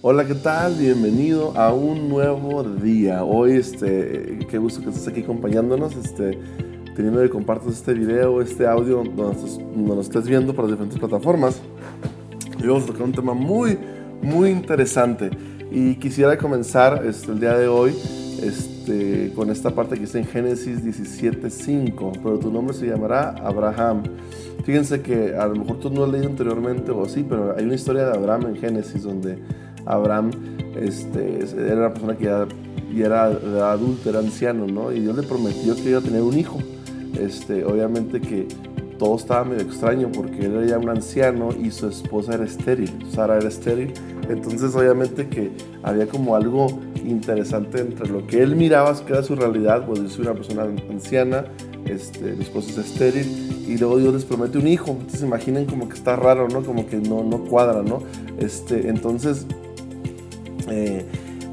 Hola, ¿qué tal? Bienvenido a un nuevo día. Hoy, este, qué gusto que estés aquí acompañándonos, este, teniendo que compartas este video, este audio, donde, nos estés viendo por las diferentes plataformas. Y vamos a tocar un tema muy, muy interesante. Y quisiera comenzar este, el día de hoy este, con esta parte que está en Génesis 17.5, pero tu nombre se llamará Abraham. Fíjense que a lo mejor tú no has leído anteriormente o sí, pero hay una historia de Abraham en Génesis donde Abraham este, era una persona que ya, era, adulto, era anciano, ¿no? Y Dios le prometió que iba a tener un hijo. Este, obviamente que todo estaba medio extraño porque él era ya un anciano y su esposa era estéril, Sara era estéril. Entonces obviamente que había como algo interesante entre lo que él miraba que era su realidad, pues yo soy una persona anciana, este, mi esposa es estéril y luego Dios les promete un hijo. Entonces imaginen como que está raro, ¿no? Como que no, no cuadra, ¿no? Este, entonces eh,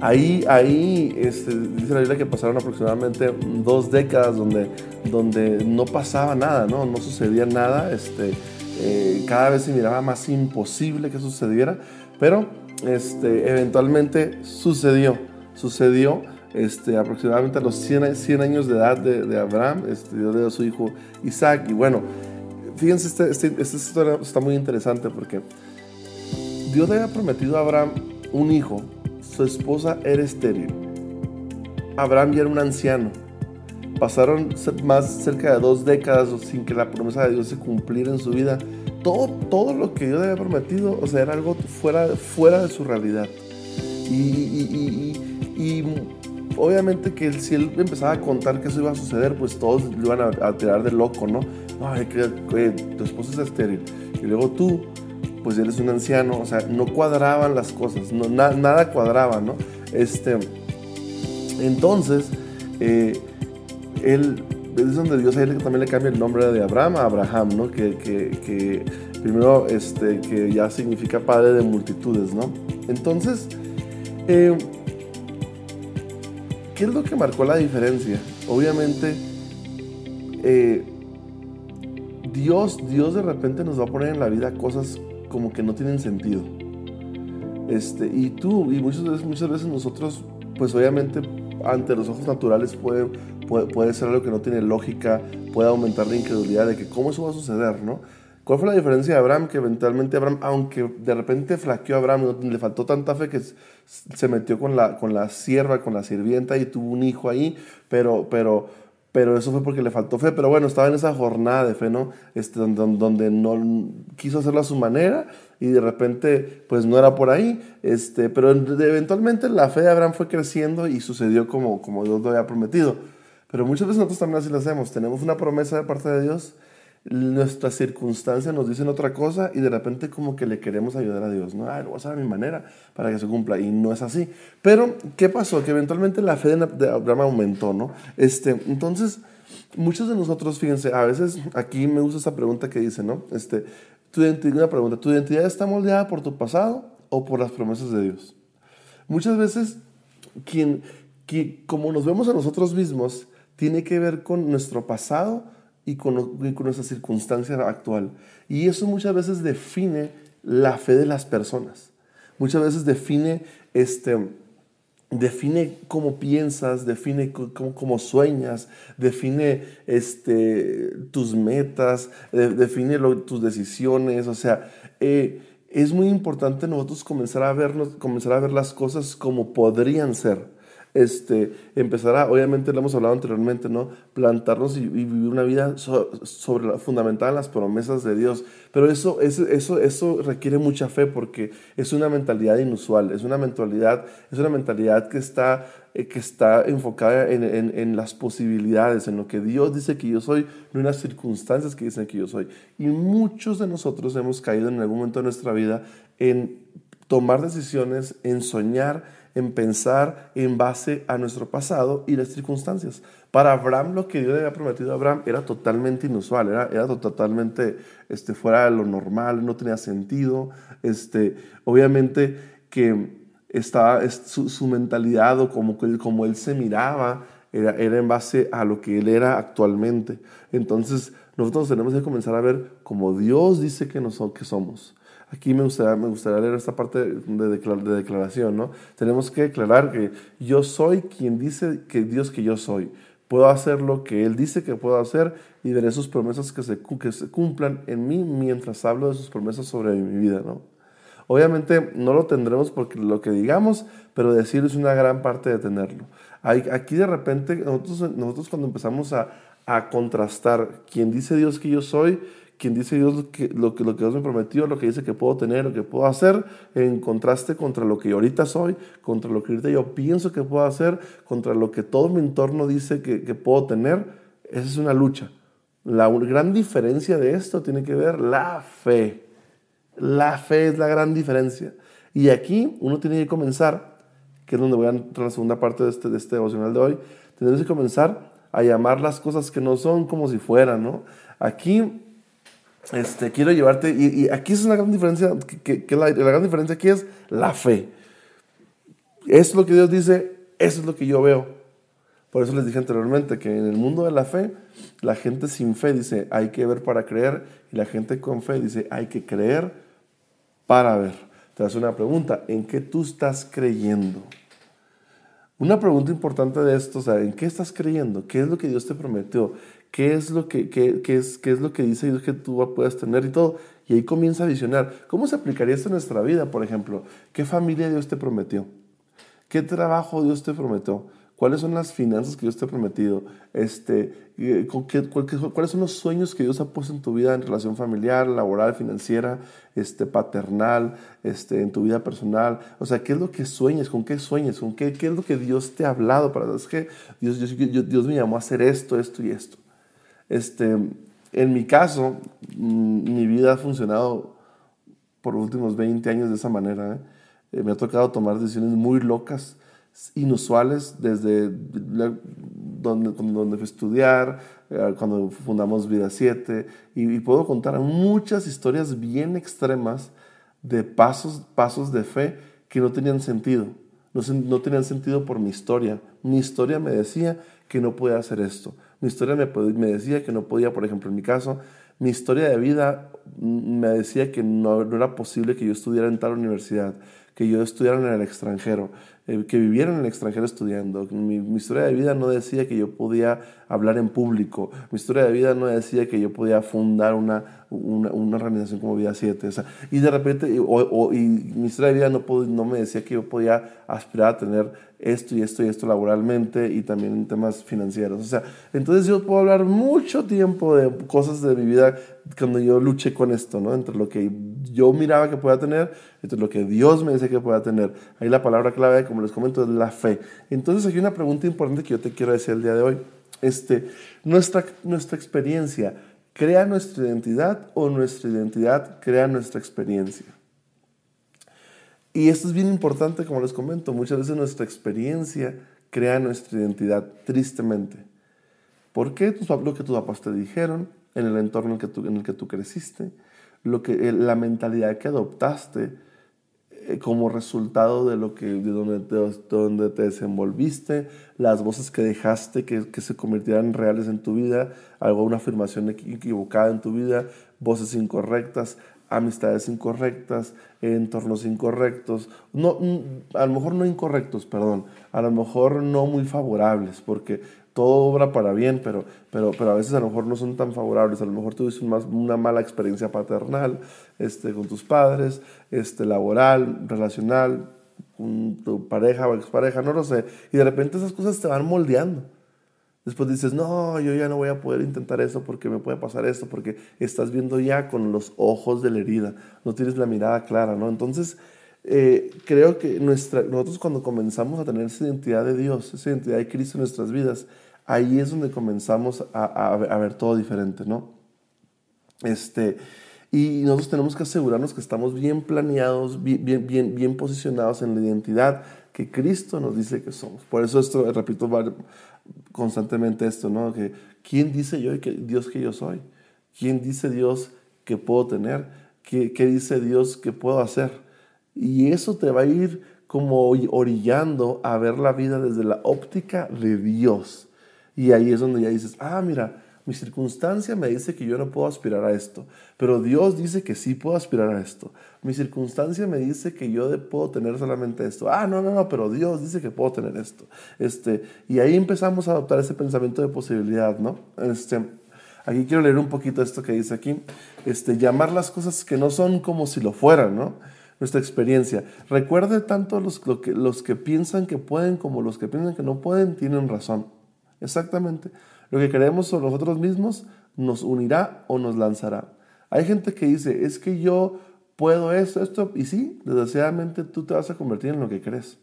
ahí, ahí este, dice la Biblia que pasaron aproximadamente dos décadas donde, donde no pasaba nada, no, no sucedía nada. Este, eh, cada vez se miraba más imposible que sucediera, pero este, eventualmente sucedió, sucedió. Este, aproximadamente a los 100, 100 años de edad de, Abraham, este, Dios le dio a su hijo Isaac. Y bueno, fíjense, este, este, esta historia está muy interesante porque Dios le había prometido a Abraham un hijo su esposa era estéril. Abraham era un anciano. Pasaron más cerca de dos décadas sin que la promesa de Dios se cumpliera en su vida. Todo, todo lo que Dios había prometido, o sea, era algo fuera, fuera de su realidad. Y, obviamente que si él empezaba a contar que eso iba a suceder, pues todos lo iban a, tirar de loco, ¿no? Ay, que, tu esposa es estéril. Y luego tú, pues él es un anciano, o sea, no cuadraban las cosas, no, nada cuadraba, ¿no? Este, entonces, eh, él, es donde Dios a también le cambia el nombre de Abraham a Abraham, ¿no? Que, que, primero, este, que ya significa padre de multitudes, ¿no? Entonces, eh, ¿qué es lo que marcó la diferencia? Obviamente, eh, Dios, Dios de repente nos va a poner en la vida cosas como que no tienen sentido. Este, y tú, y muchas veces, muchas veces nosotros, pues obviamente ante los ojos naturales puede, puede, ser algo que no tiene lógica, puede aumentar la incredulidad de que cómo eso va a suceder, ¿no? ¿Cuál fue la diferencia de Abraham? Que eventualmente Abraham, aunque de repente flaqueó a Abraham, le faltó tanta fe que se metió con la, con la sierva, con la sirvienta y tuvo un hijo ahí, pero, pero, pero eso fue porque le faltó fe. Pero bueno, estaba en esa jornada de fe, ¿no? Este, donde, donde no quiso hacerlo a su manera y de repente, pues no era por ahí. Este, pero eventualmente la fe de Abraham fue creciendo y sucedió como, como Dios lo había prometido. Pero muchas veces nosotros también así lo hacemos. Tenemos una promesa de parte de Dios nuestras circunstancias nos dicen otra cosa y de repente como que le queremos ayudar a Dios, ¿no? Ah, lo voy a hacer a mi manera para que se cumpla y no es así. Pero, ¿qué pasó? Que eventualmente la fe de Abraham aumentó, ¿no? Este, entonces, muchos de nosotros, fíjense, a veces aquí me gusta esta pregunta que dice, ¿no? Este, tu identidad, una pregunta, ¿tu identidad está moldeada por tu pasado o por las promesas de Dios? Muchas veces, quien, que, como nos vemos a nosotros mismos, tiene que ver con nuestro pasado y con, con nuestra circunstancia actual. Y eso muchas veces define la fe de las personas. Muchas veces define, este, define cómo piensas, define cómo, sueñas, define este, tus metas, define tus decisiones. O sea, eh, es muy importante nosotros comenzar a, vernos, comenzar a ver las cosas como podrían ser este, empezar a, obviamente lo hemos hablado anteriormente, ¿no? Plantarnos y, vivir una vida sobre fundamentada en las promesas de Dios. Pero eso, eso, eso, eso requiere mucha fe porque es una mentalidad inusual, es una mentalidad, es una mentalidad que está, eh, que está enfocada en, en, en, las posibilidades, en lo que Dios dice que yo soy, no en las circunstancias que dicen que yo soy. Y muchos de nosotros hemos caído en algún momento de nuestra vida en tomar decisiones, en soñar, en pensar en base a nuestro pasado y las circunstancias. Para Abraham lo que Dios le había prometido a Abraham era totalmente inusual, era, era totalmente este, fuera de lo normal, no tenía sentido. Este, obviamente que estaba, su, mentalidad o como, él se miraba era, en base a lo que él era actualmente. Entonces nosotros tenemos que comenzar a ver como Dios dice que, nos, que somos. Aquí me gustaría, me gustaría leer esta parte de, de, declaración, ¿no? Tenemos que declarar que yo soy quien dice que Dios que yo soy. Puedo hacer lo que Él dice que puedo hacer y veré sus promesas que se, que se cumplan en mí mientras hablo de sus promesas sobre mi vida, ¿no? Obviamente no lo tendremos porque lo que digamos, pero decir es una gran parte de tenerlo. aquí de repente nosotros, nosotros cuando empezamos a, a contrastar quién dice Dios que yo soy, quien dice Dios lo que, lo, que, lo que Dios me prometió, lo que dice que puedo tener, lo que puedo hacer, en contraste contra lo que ahorita soy, contra lo que ahorita yo pienso que puedo hacer, contra lo que todo mi entorno dice que, que puedo tener, esa es una lucha. La gran diferencia de esto tiene que ver la fe. La fe es la gran diferencia. Y aquí uno tiene que comenzar, que es donde voy a entrar a la segunda parte de este, de este devocional de hoy, tenemos que comenzar a llamar las cosas que no son como si fueran, ¿no? Aquí este, quiero llevarte, y, aquí es una gran diferencia, que, la, gran diferencia aquí es la fe. Es lo que Dios dice, eso es lo que yo veo. Por eso les dije anteriormente que en el mundo de la fe, la gente sin fe dice, hay que ver para creer, y la gente con fe dice, hay que creer para ver. Te hace una pregunta, ¿en qué tú estás creyendo? Una pregunta importante de esto, ¿en qué estás creyendo? ¿Qué es lo que Dios te prometió? ¿Qué es lo que, qué, es, qué es lo que dice Dios que tú puedes tener y todo? Y ahí comienza a visionar. ¿Cómo se aplicaría esto en nuestra vida, por ejemplo? ¿Qué familia Dios te prometió? ¿Qué trabajo Dios te prometió? ¿Cuáles son las finanzas que Dios te ha prometido? Este, eh, ¿Cuáles son los sueños que Dios ha puesto en tu vida en relación familiar, laboral, financiera, este, paternal, este, en tu vida personal? O sea, ¿qué es lo que sueñas? ¿Con qué sueñas? ¿Con qué, qué es lo que Dios te ha hablado? Para, es que Dios, Dios, Dios me llamó a hacer esto, esto y esto. Este, en mi caso, mm, mi vida ha funcionado por los últimos 20 años de esa manera. ¿eh? Eh, me ha tocado tomar decisiones muy locas, inusuales, desde donde, donde fui a estudiar, eh, cuando fundamos Vida 7, y, puedo contar muchas historias bien extremas de pasos, pasos de fe que no tenían sentido. No, no tenían sentido por mi historia. Mi historia me decía que no podía hacer esto. Mi historia me, decía que no podía, por ejemplo, en mi caso, mi historia de vida me decía que no, no, era posible que yo estudiara en tal universidad, que yo estudiara en el extranjero, eh, que viviera en el extranjero estudiando. Mi, historia de vida no decía que yo podía hablar en público. Mi historia de vida no decía que yo podía fundar una, una, organización como Vida 7. O sea, y de repente, y mi historia de vida no, no me decía que yo podía aspirar a tener esto y esto y esto laboralmente y también en temas financieros. O sea, entonces yo puedo hablar mucho tiempo de cosas de mi vida cuando yo luché con esto, ¿no? Entre lo que yo miraba que podía tener, entre lo que Dios me decía que podía tener. Ahí la palabra clave, como les comento, es la fe. Entonces hay una pregunta importante que yo te quiero decir el día de hoy. Este, nuestra, nuestra experiencia crea nuestra identidad o nuestra identidad crea nuestra experiencia. Y esto es bien importante, como les comento, muchas veces nuestra experiencia crea nuestra identidad, tristemente. ¿Por qué? Lo que tus papás te dijeron, en el entorno en el que tú, en el que tú creciste, lo que, la mentalidad que adoptaste eh, como resultado de, lo que, de donde, de donde te desenvolviste, las voces que dejaste que, que se convirtieran reales en tu vida, alguna afirmación equivocada en tu vida, voces incorrectas, amistades incorrectas, entornos incorrectos, no, a lo mejor no incorrectos, perdón, a lo mejor no muy favorables, porque todo obra para bien, pero, pero, pero a veces a lo mejor no son tan favorables, a lo mejor tuviste una, una mala experiencia paternal este, con tus padres, este, laboral, relacional, con tu pareja o expareja, no lo sé, y de repente esas cosas te van moldeando. Después dices, no, yo ya no voy a poder intentar eso porque me puede pasar esto, porque estás viendo ya con los ojos de la herida, no tienes la mirada clara, ¿no? Entonces, eh, creo que nuestra, nosotros cuando comenzamos a tener esa identidad de Dios, esa identidad de Cristo en nuestras vidas, ahí es donde comenzamos a, a, ver todo diferente, ¿no? Este, Y nosotros tenemos que asegurarnos que estamos bien planeados, bien, bien, bien, bien posicionados en la identidad que Cristo nos dice que somos. Por eso esto, repito constantemente esto, ¿no? Que ¿quién dice yo que Dios que yo soy? ¿Quién dice Dios que puedo tener? ¿Qué, ¿Qué dice Dios que puedo hacer? Y eso te va a ir como orillando a ver la vida desde la óptica de Dios. Y ahí es donde ya dices, ah, mira, mi circunstancia me dice que yo no puedo aspirar a esto, pero Dios dice que sí puedo aspirar a esto. Mi circunstancia me dice que yo puedo tener solamente esto. Ah, no, no, no, pero Dios dice que puedo tener esto. Este, y ahí empezamos a adoptar ese pensamiento de posibilidad, ¿no? Este, aquí quiero leer un poquito esto que dice aquí. Este, llamar las cosas que no son como si lo fueran, ¿no? Nuestra experiencia. Recuerde tanto los, que, los que piensan que pueden como los que piensan que no pueden, tienen razón. Exactamente. Lo que creemos sobre nosotros mismos nos unirá o nos lanzará. Hay gente que dice, es que yo puedo esto, esto, y sí, desgraciadamente tú te vas a convertir en lo que crees.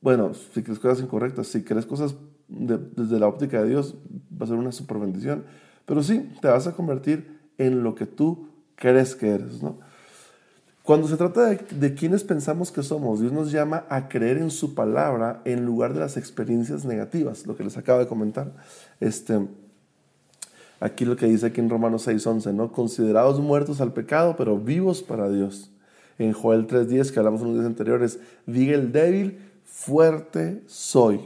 Bueno, si crees cosas incorrectas, si crees cosas desde la óptica de Dios, va a ser una super bendición. Pero sí, te vas a convertir en lo que tú crees que eres, ¿no? Cuando se trata de, de quienes pensamos que somos, Dios nos llama a creer en su palabra en lugar de las experiencias negativas, lo que les acabo de comentar. Este, aquí lo que dice aquí en Romanos 6:11, ¿no? Considerados muertos al pecado, pero vivos para Dios. En Joel 3:10, que hablamos en los días anteriores, diga el débil, fuerte soy.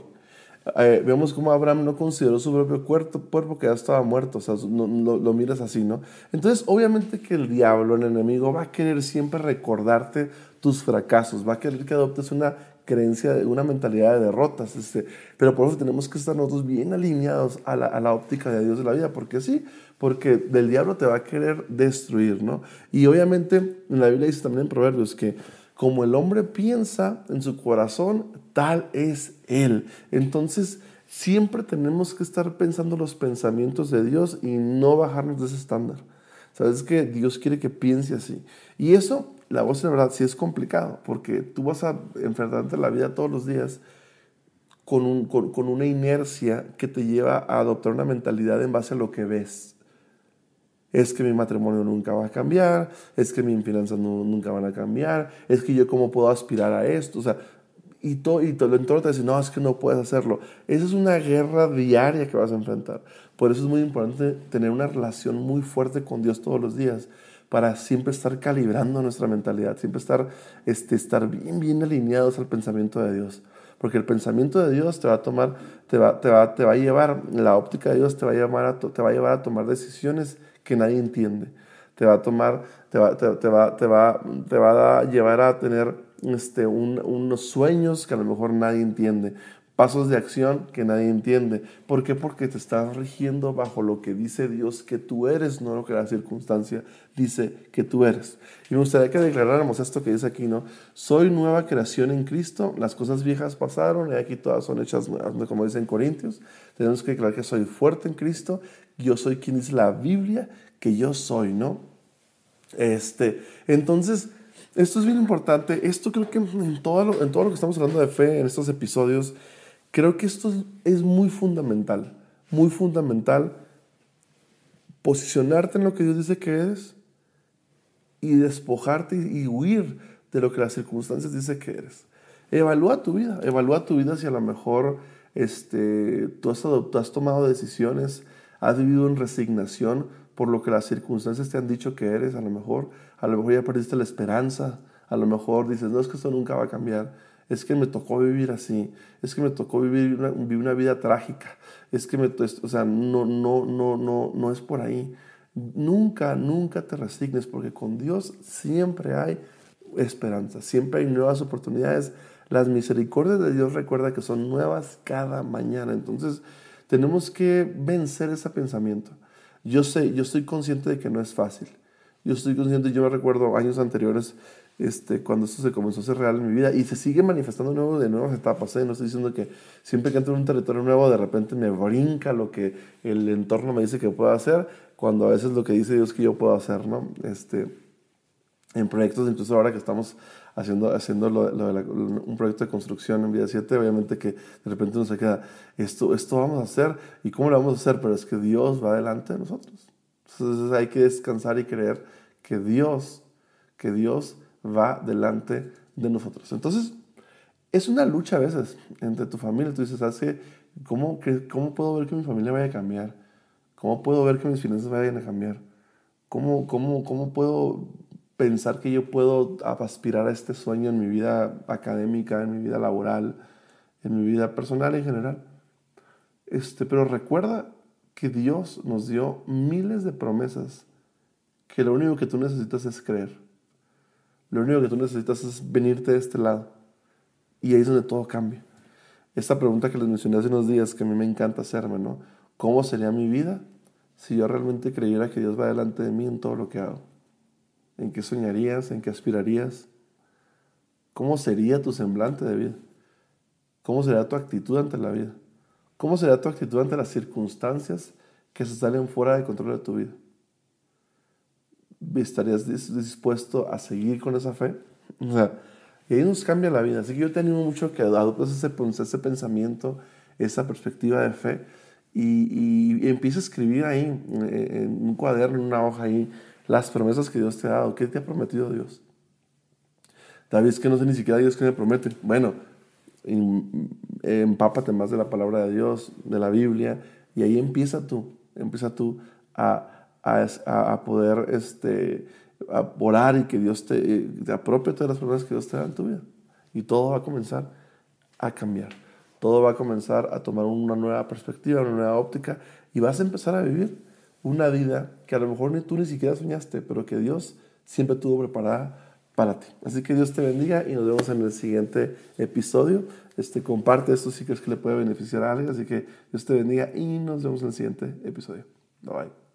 Eh, vemos cómo Abraham no consideró su propio cuerpo, cuerpo que ya estaba muerto, o sea, no, lo miras así, ¿no? Entonces, obviamente que el diablo, el enemigo, va a querer siempre recordarte tus fracasos, va a querer que adoptes una creencia, una mentalidad de derrotas, este, pero por eso tenemos que estar nosotros bien alineados a la, a la óptica de Dios de la vida, porque sí, porque del diablo te va a querer destruir, ¿no? Y obviamente en la Biblia dice también en Proverbios que como el hombre piensa en su corazón, tal es él. Entonces, siempre tenemos que estar pensando los pensamientos de Dios y no bajarnos de ese estándar. Sabes que Dios quiere que piense así. Y eso, la voz de verdad, sí es complicado, porque tú vas a enfrentarte la vida todos los días con, con una inercia que te lleva a adoptar una mentalidad en base a lo que ves es que mi matrimonio nunca va a cambiar, es que mis finanzas nunca van a cambiar, es que yo cómo puedo aspirar a esto, o sea, y todo, y todo el entorno te dice, no, es que no puedes hacerlo. Esa es una guerra diaria que vas a enfrentar. Por eso es muy importante tener una relación muy fuerte con Dios todos los días, para siempre estar calibrando nuestra mentalidad, siempre estar, este, estar bien, bien alineados al pensamiento de Dios. Porque el pensamiento de Dios te va a tomar, te va, te va, te va a llevar, la óptica de Dios te va a, llevar a, te va a llevar a tomar decisiones que nadie entiende. Te va a tomar, te va, te, va, te va, te va a llevar a tener este, unos sueños que a lo mejor nadie entiende, pasos de acción que nadie entiende. ¿Por qué? Porque te estás rigiendo bajo lo que dice Dios que tú eres, no lo que la circunstancia dice que tú eres. Y me gustaría que declaráramos esto que dice aquí, ¿no? Soy nueva creación en Cristo, las cosas viejas pasaron y aquí todas son hechas nuevas, como dice en Corintios. Tenemos que declarar que soy fuerte en Cristo, yo soy quien dice la Biblia que yo soy, ¿no? Este, entonces, esto es bien importante. Esto creo que en todo, lo, en todo lo que estamos hablando de fe, en estos episodios, creo que esto es muy fundamental. Muy fundamental posicionarte en lo que Dios dice que eres y despojarte y huir de lo que las circunstancias dicen que eres. Evalúa tu vida, evalúa tu vida si a lo mejor este, tú, has, tú has tomado decisiones, has vivido en resignación por lo que las circunstancias te han dicho que eres, a lo mejor, a lo mejor ya perdiste la esperanza, a lo mejor dices, no es que esto nunca va a cambiar, es que me tocó vivir así, es que me tocó vivir una, vivir una vida trágica, es que me, o sea, no, no, no, no, no es por ahí. Nunca, nunca te resignes porque con Dios siempre hay esperanza, siempre hay nuevas oportunidades. Las misericordias de Dios recuerda que son nuevas cada mañana. Entonces tenemos que vencer ese pensamiento. Yo sé, yo estoy consciente de que no es fácil. Yo estoy consciente, yo me recuerdo años anteriores este, cuando esto se comenzó a ser real en mi vida y se sigue manifestando nuevo de nuevas etapas. ¿eh? No estoy diciendo que siempre que entro en un territorio nuevo de repente me brinca lo que el entorno me dice que puedo hacer, cuando a veces lo que dice Dios que yo puedo hacer, ¿no? Este, en proyectos, incluso ahora que estamos haciendo, haciendo un proyecto de construcción en Vida 7, obviamente que de repente nos queda, esto, esto vamos a hacer, ¿y cómo lo vamos a hacer? Pero es que Dios va delante de nosotros. Entonces hay que descansar y creer que Dios, que Dios va delante de nosotros. Entonces, es una lucha a veces entre tu familia. Tú dices, ¿sabes qué? ¿Cómo, ¿Cómo puedo ver que mi familia vaya a cambiar? ¿Cómo puedo ver que mis finanzas vayan a cambiar? ¿Cómo, cómo, cómo puedo pensar que yo puedo aspirar a este sueño en mi vida académica, en mi vida laboral, en mi vida personal en general? Este, pero recuerda que Dios nos dio miles de promesas que lo único que tú necesitas es creer. Lo único que tú necesitas es venirte de este lado. Y ahí es donde todo cambia. Esta pregunta que les mencioné hace unos días, que a mí me encanta hacerme, ¿no? ¿Cómo sería mi vida si yo realmente creyera que Dios va delante de mí en todo lo que hago? ¿En qué soñarías? ¿En qué aspirarías? ¿Cómo sería tu semblante de vida? ¿Cómo sería tu actitud ante la vida? ¿Cómo sería tu actitud ante las circunstancias que se salen fuera de control de tu vida? ¿Estarías dispuesto a seguir con esa fe? O sea, y ahí nos cambia la vida. Así que yo te animo mucho que adoptes ese, ese pensamiento, esa perspectiva de fe y, y, a escribir ahí en un cuaderno, en una hoja ahí, las promesas que Dios te ha dado. ¿Qué te ha prometido Dios? David, es que no sé ni siquiera Dios qué me promete. Bueno, empápate más de la palabra de Dios, de la Biblia, y ahí empieza tú, empieza tú a, a, poder este, a orar y que Dios te, eh, te apropie todas las promesas que Dios te da en tu vida. Y todo va a comenzar a cambiar. Todo va a comenzar a tomar una nueva perspectiva, una nueva óptica y vas a empezar a vivir una vida que a lo mejor ni tú ni siquiera soñaste, pero que Dios siempre tuvo preparada para ti. Así que Dios te bendiga y nos vemos en el siguiente episodio. Este, comparte esto si crees que le puede beneficiar a alguien. Así que Dios te bendiga y nos vemos en el siguiente episodio. Bye bye.